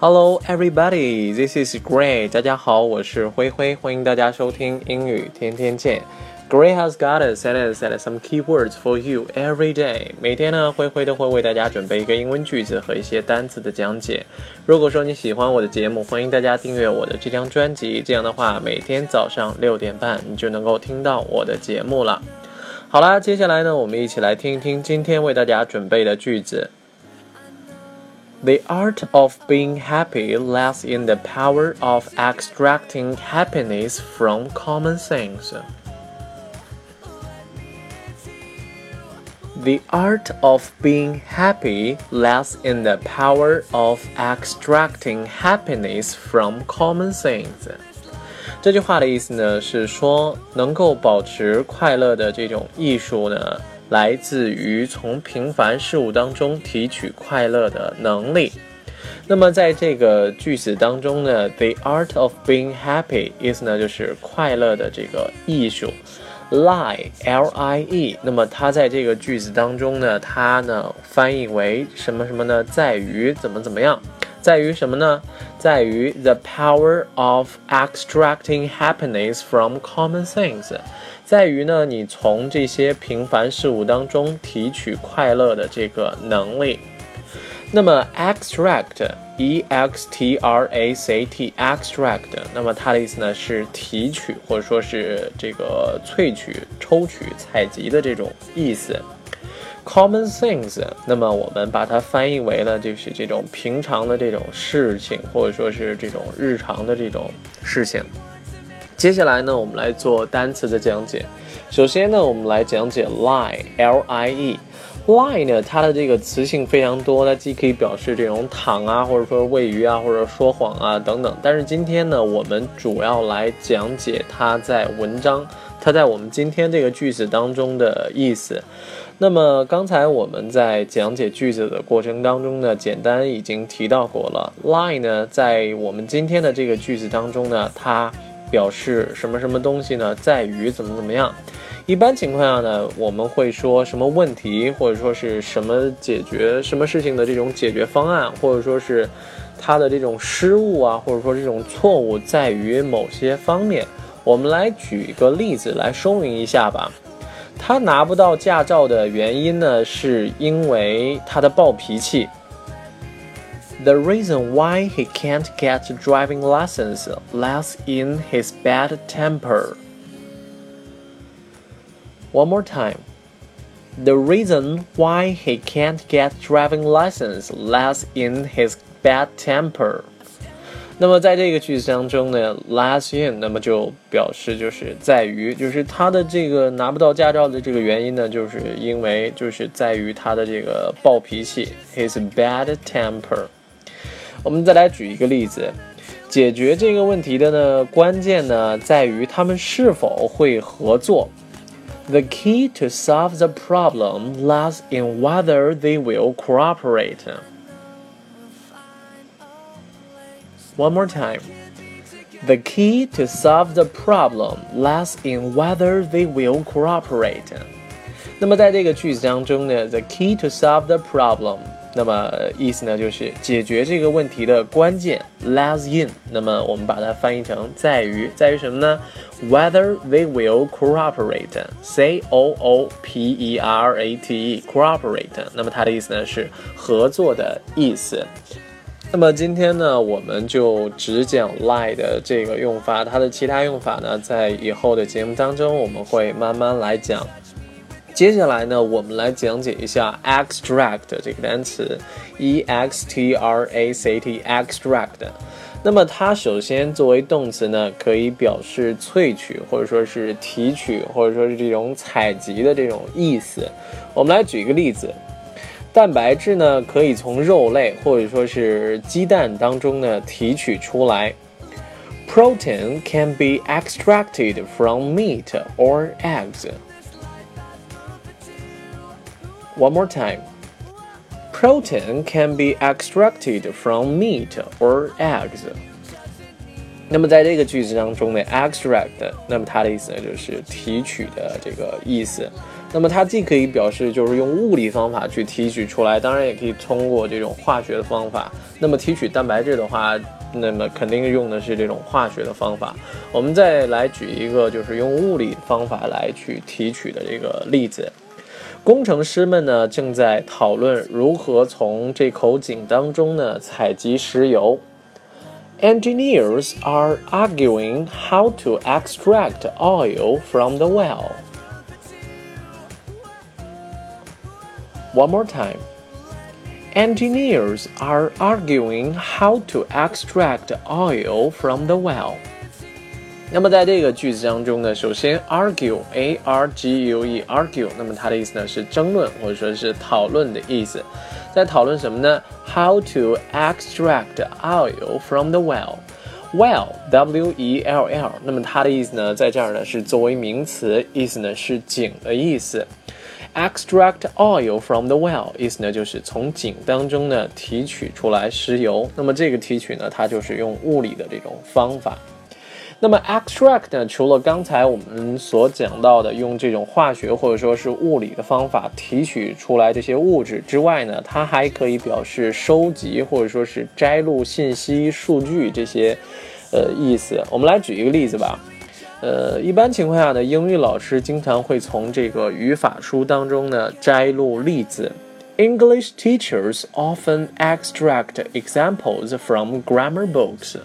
Hello, everybody. This is Gray. 大家好，我是灰灰，欢迎大家收听英语天天见。Gray has got a sentence and some keywords for you every day. 每天呢，灰灰都会为大家准备一个英文句子和一些单词的讲解。如果说你喜欢我的节目，欢迎大家订阅我的这张专辑。这样的话，每天早上六点半，你就能够听到我的节目了。好啦，接下来呢，我们一起来听一听今天为大家准备的句子。The art of being happy lies in the power of extracting happiness from common things. The art of being happy lies in the power of extracting happiness from common things. 这句话的意思呢，是说能够保持快乐的这种艺术呢。 来自于从平凡事物当中提取快乐的能力。那么在这个句子当中呢，the art of being happy 意思呢就是快乐的这个艺术，lie l i e。那么它在这个句子当中呢，它呢翻译为什么什么呢？在于怎么怎么样？在于什么呢？在于 the power of extracting happiness from common things。在于呢，你从这些平凡事物当中提取快乐的这个能力。那么，extract，e x t r a c t，extract，那么它的意思呢是提取或者说是这个萃取、抽取、采集的这种意思。Common things，那么我们把它翻译为了就是这种平常的这种事情，或者说是这种日常的这种事情。接下来呢，我们来做单词的讲解。首先呢，我们来讲解 lie，l i e。lie 呢，它的这个词性非常多，它既可以表示这种躺啊，或者说喂鱼啊，或者说谎啊等等。但是今天呢，我们主要来讲解它在文章，它在我们今天这个句子当中的意思。那么刚才我们在讲解句子的过程当中呢，简单已经提到过了。lie 呢，在我们今天的这个句子当中呢，它表示什么什么东西呢？在于怎么怎么样？一般情况下呢，我们会说什么问题，或者说是什么解决什么事情的这种解决方案，或者说是它的这种失误啊，或者说这种错误在于某些方面。我们来举一个例子来说明一下吧。他拿不到驾照的原因呢，是因为他的暴脾气。The reason why he can't get a driving license lies in his bad temper. One more time. The reason why he can't get driving license lies in his bad temper. 那么在这个句子当中呢，lies in，那么就表示就是在于，就是他的这个拿不到驾照的这个原因呢，就是因为就是在于他的这个暴脾气，his bad temper。我们再来举一个例子，解决这个问题的呢关键呢在于他们是否会合作。The key to solve the problem lies in whether they will cooperate. One more time. The key to solve the problem lies in whether they will cooperate. 那么在这个句子当中呢，the key to solve the problem 那么意思呢，就是解决这个问题的关键 lies in。那么我们把它翻译成在于，在于什么呢？Whether they will cooperate，c o o p e r a t e，cooperate。那么它的意思呢是合作的意思。 那么今天呢，我们就只讲 lie 的这个用法，它的其他用法呢，在以后的节目当中我们会慢慢来讲。接下来呢，我们来讲解一下 extract 这个单词，e x t r a c t，extract。那么它首先作为动词呢，可以表示萃取，或者说是提取，或者说是这种采集的这种意思。我们来举一个例子，蛋白质呢可以从肉类或者说是鸡蛋当中呢提取出来。Protein can be extracted from meat or eggs. One more time. Protein can be extracted from meat or eggs. 那么在这个句子当中呢，extract，那么它的意思呢就是提取的这个意思。 那么它既可以表示就是用物理方法去提取出来，当然也可以通过这种化学的方法。那么提取蛋白质的话，那么肯定用的是这种化学的方法。我们再来举一个就是用物理方法来去提取的这个例子。工程师们呢正在讨论如何从这口井当中呢采集石油。Engineers are arguing how to extract oil from the well. One more time. Engineers are arguing how to extract oil from the well. 那么在这个句子当中呢，首先 argue，a r g u e，argue，那么它的意思呢是争论或者说是讨论的意思。在讨论什么呢？How to extract oil from the well？Well，w e l l，那么它的意思呢，在这儿呢是作为名词，意思呢是井的意思。 Extract oil from the well，意思呢就是从井当中呢提取出来石油。那么这个提取呢，它就是用物理的这种方法。那么 extract 呢？除了刚才我们所讲到的用这种化学或者说是物理的方法提取出来这些物质之外呢，它还可以表示收集或者说是摘录信息、数据这些，呃意思。我们来举一个例子吧。呃，一般情况下呢，英语老师经常会从这个语法书当中呢摘录例子。English teachers often extract examples from grammar books.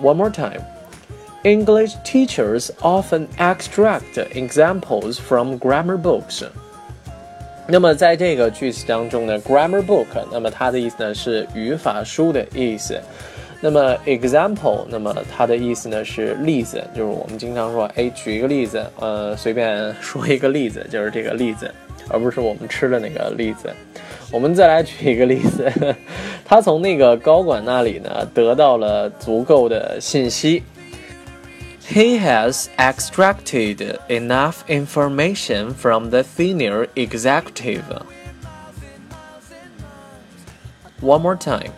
One more time. English teachers often extract examples from grammar books. 那么在这个句子当中呢，grammar book，那么它的意思呢是语法书的意思。 那么 example，那么它的意思呢是例子，就是我们经常说，哎，举一个例子，呃，随便说一个例子，就是这个例子，而不是我们吃的那个例子。我们再来举一个例子，他从那个高管那里呢得到了足够的信息。He has extracted enough information from the senior executive. One more time.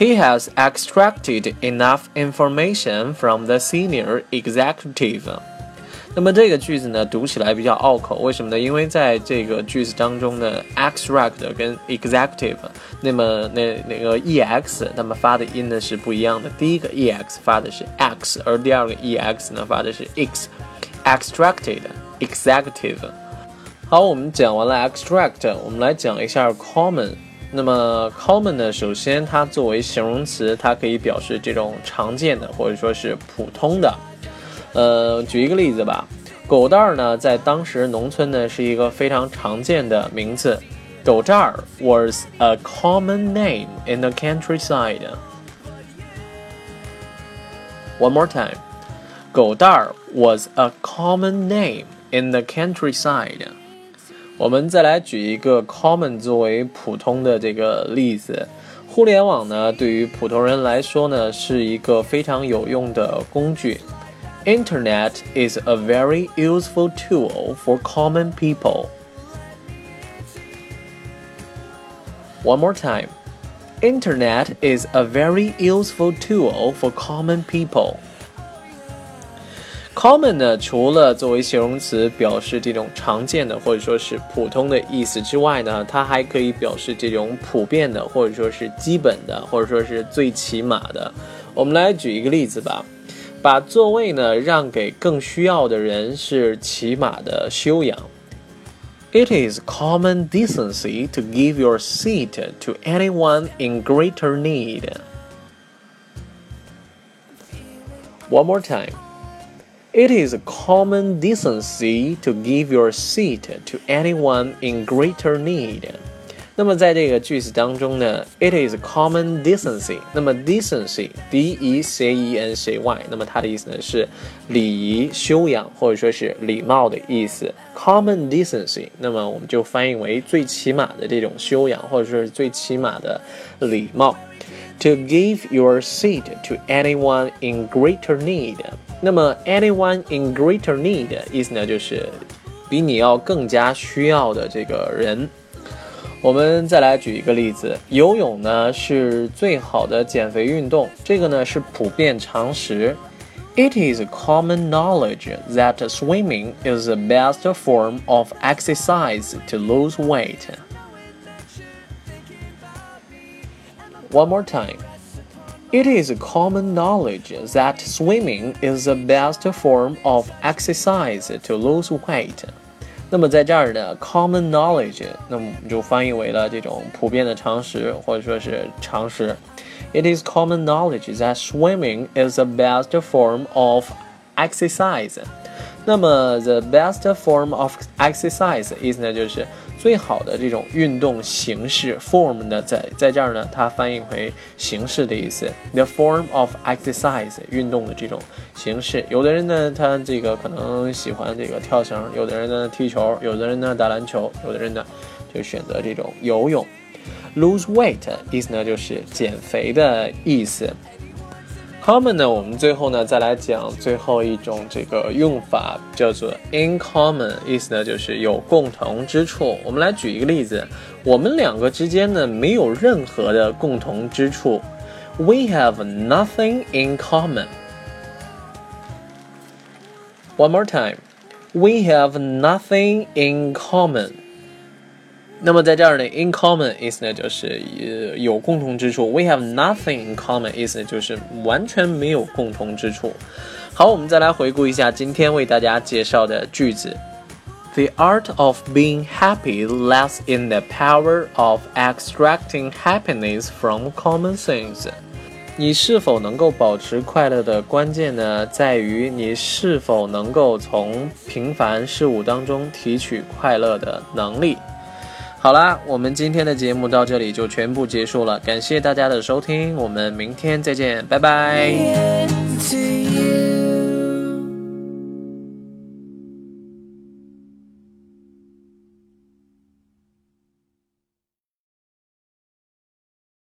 He has extracted enough information from the senior executive. 那么这个句子呢，读起来比较拗口，为什么呢？因为在这个句子当中呢，extract 跟 executive，那么那那个 ex，那么发的音呢是不一样的。第一个 ex 发的是 x，而第二个 ex 呢发的是 x，extracted，executive。好，我们讲完了 extract，我们来讲一下 common。 那么 common 呢，首先它作为形容词，它可以表示这种常见的或者说是普通的。呃，举一个例子吧，狗蛋儿呢，在当时农村呢是一个非常常见的名字。狗蛋儿 was a common name in the countryside. One more time. 狗蛋儿 was a common name in the countryside. 我们再来举一个 common 作为普通的这个例子。互联网呢，对于普通人来说呢，是一个非常有用的工具。Internet is a very useful tool for common people. One more time. Internet is a very useful tool for common people. Common 呢，除了作为形容词表示这种常见的或者说是普通的意思之外呢，它还可以表示这种普遍的或者说是基本的或者说是最起码的。我们来举一个例子吧。把座位呢让给更需要的人是起码的修养。It is common decency to give your seat to anyone in greater need. One more time. It is common decency to give your seat to anyone in greater need. 那么在这个句子当中呢，it is common decency。那么 decency，d e c e n c y，那么它的意思呢是礼仪、修养或者说是礼貌的意思。common decency，那么我们就翻译为最起码的这种修养或者说是最起码的礼貌。To give your seat to anyone in greater need， 那么 anyone in greater need 意思呢就是比你要更加需要的这个人。 我们再来举一个例子，游泳呢是最好的减肥运动，这个呢是普遍常识。It is common knowledge that swimming is the best form of exercise to lose weight. One more time. It is common knowledge that swimming is the best form of exercise to lose weight. 那么在这儿的 common knowledge，那么我们就翻译为了这种普遍的常识，或者说是常识。It is common knowledge that swimming is the best form of exercise。那么 the best form of exercise 意思呢就是。 最好的这种运动形式 form 呢，在在这儿呢，它翻译为形式的意思。The form of exercise 运动的这种形式，有的人呢，他这个可能喜欢这个跳绳，有的人呢踢球，有的人呢打篮球，有的人呢就选择这种游泳。Lose weight 意思呢就是减肥的意思。Common 呢，我们最后呢再来讲最后一种这个用法，叫做 in common，意思呢就是有共同之处。我们来举一个例子，我们两个之间呢没有任何的共同之处，we have nothing in common。One more time, we have nothing in common。那么在这儿呢，in common 意思呢就是呃有共同之处，we have nothing in common 意思呢就是完全没有共同之处。好，我们再来回顾一下今天为大家介绍的句子。The art of being happy lies in the power of extracting happiness from common things。你是否能够保持快乐的关键呢，在于你是否能够从平凡事物当中提取快乐的能力。好啦，我们今天的节目到这里就全部结束了，感谢大家的收听，我们明天再见，拜拜。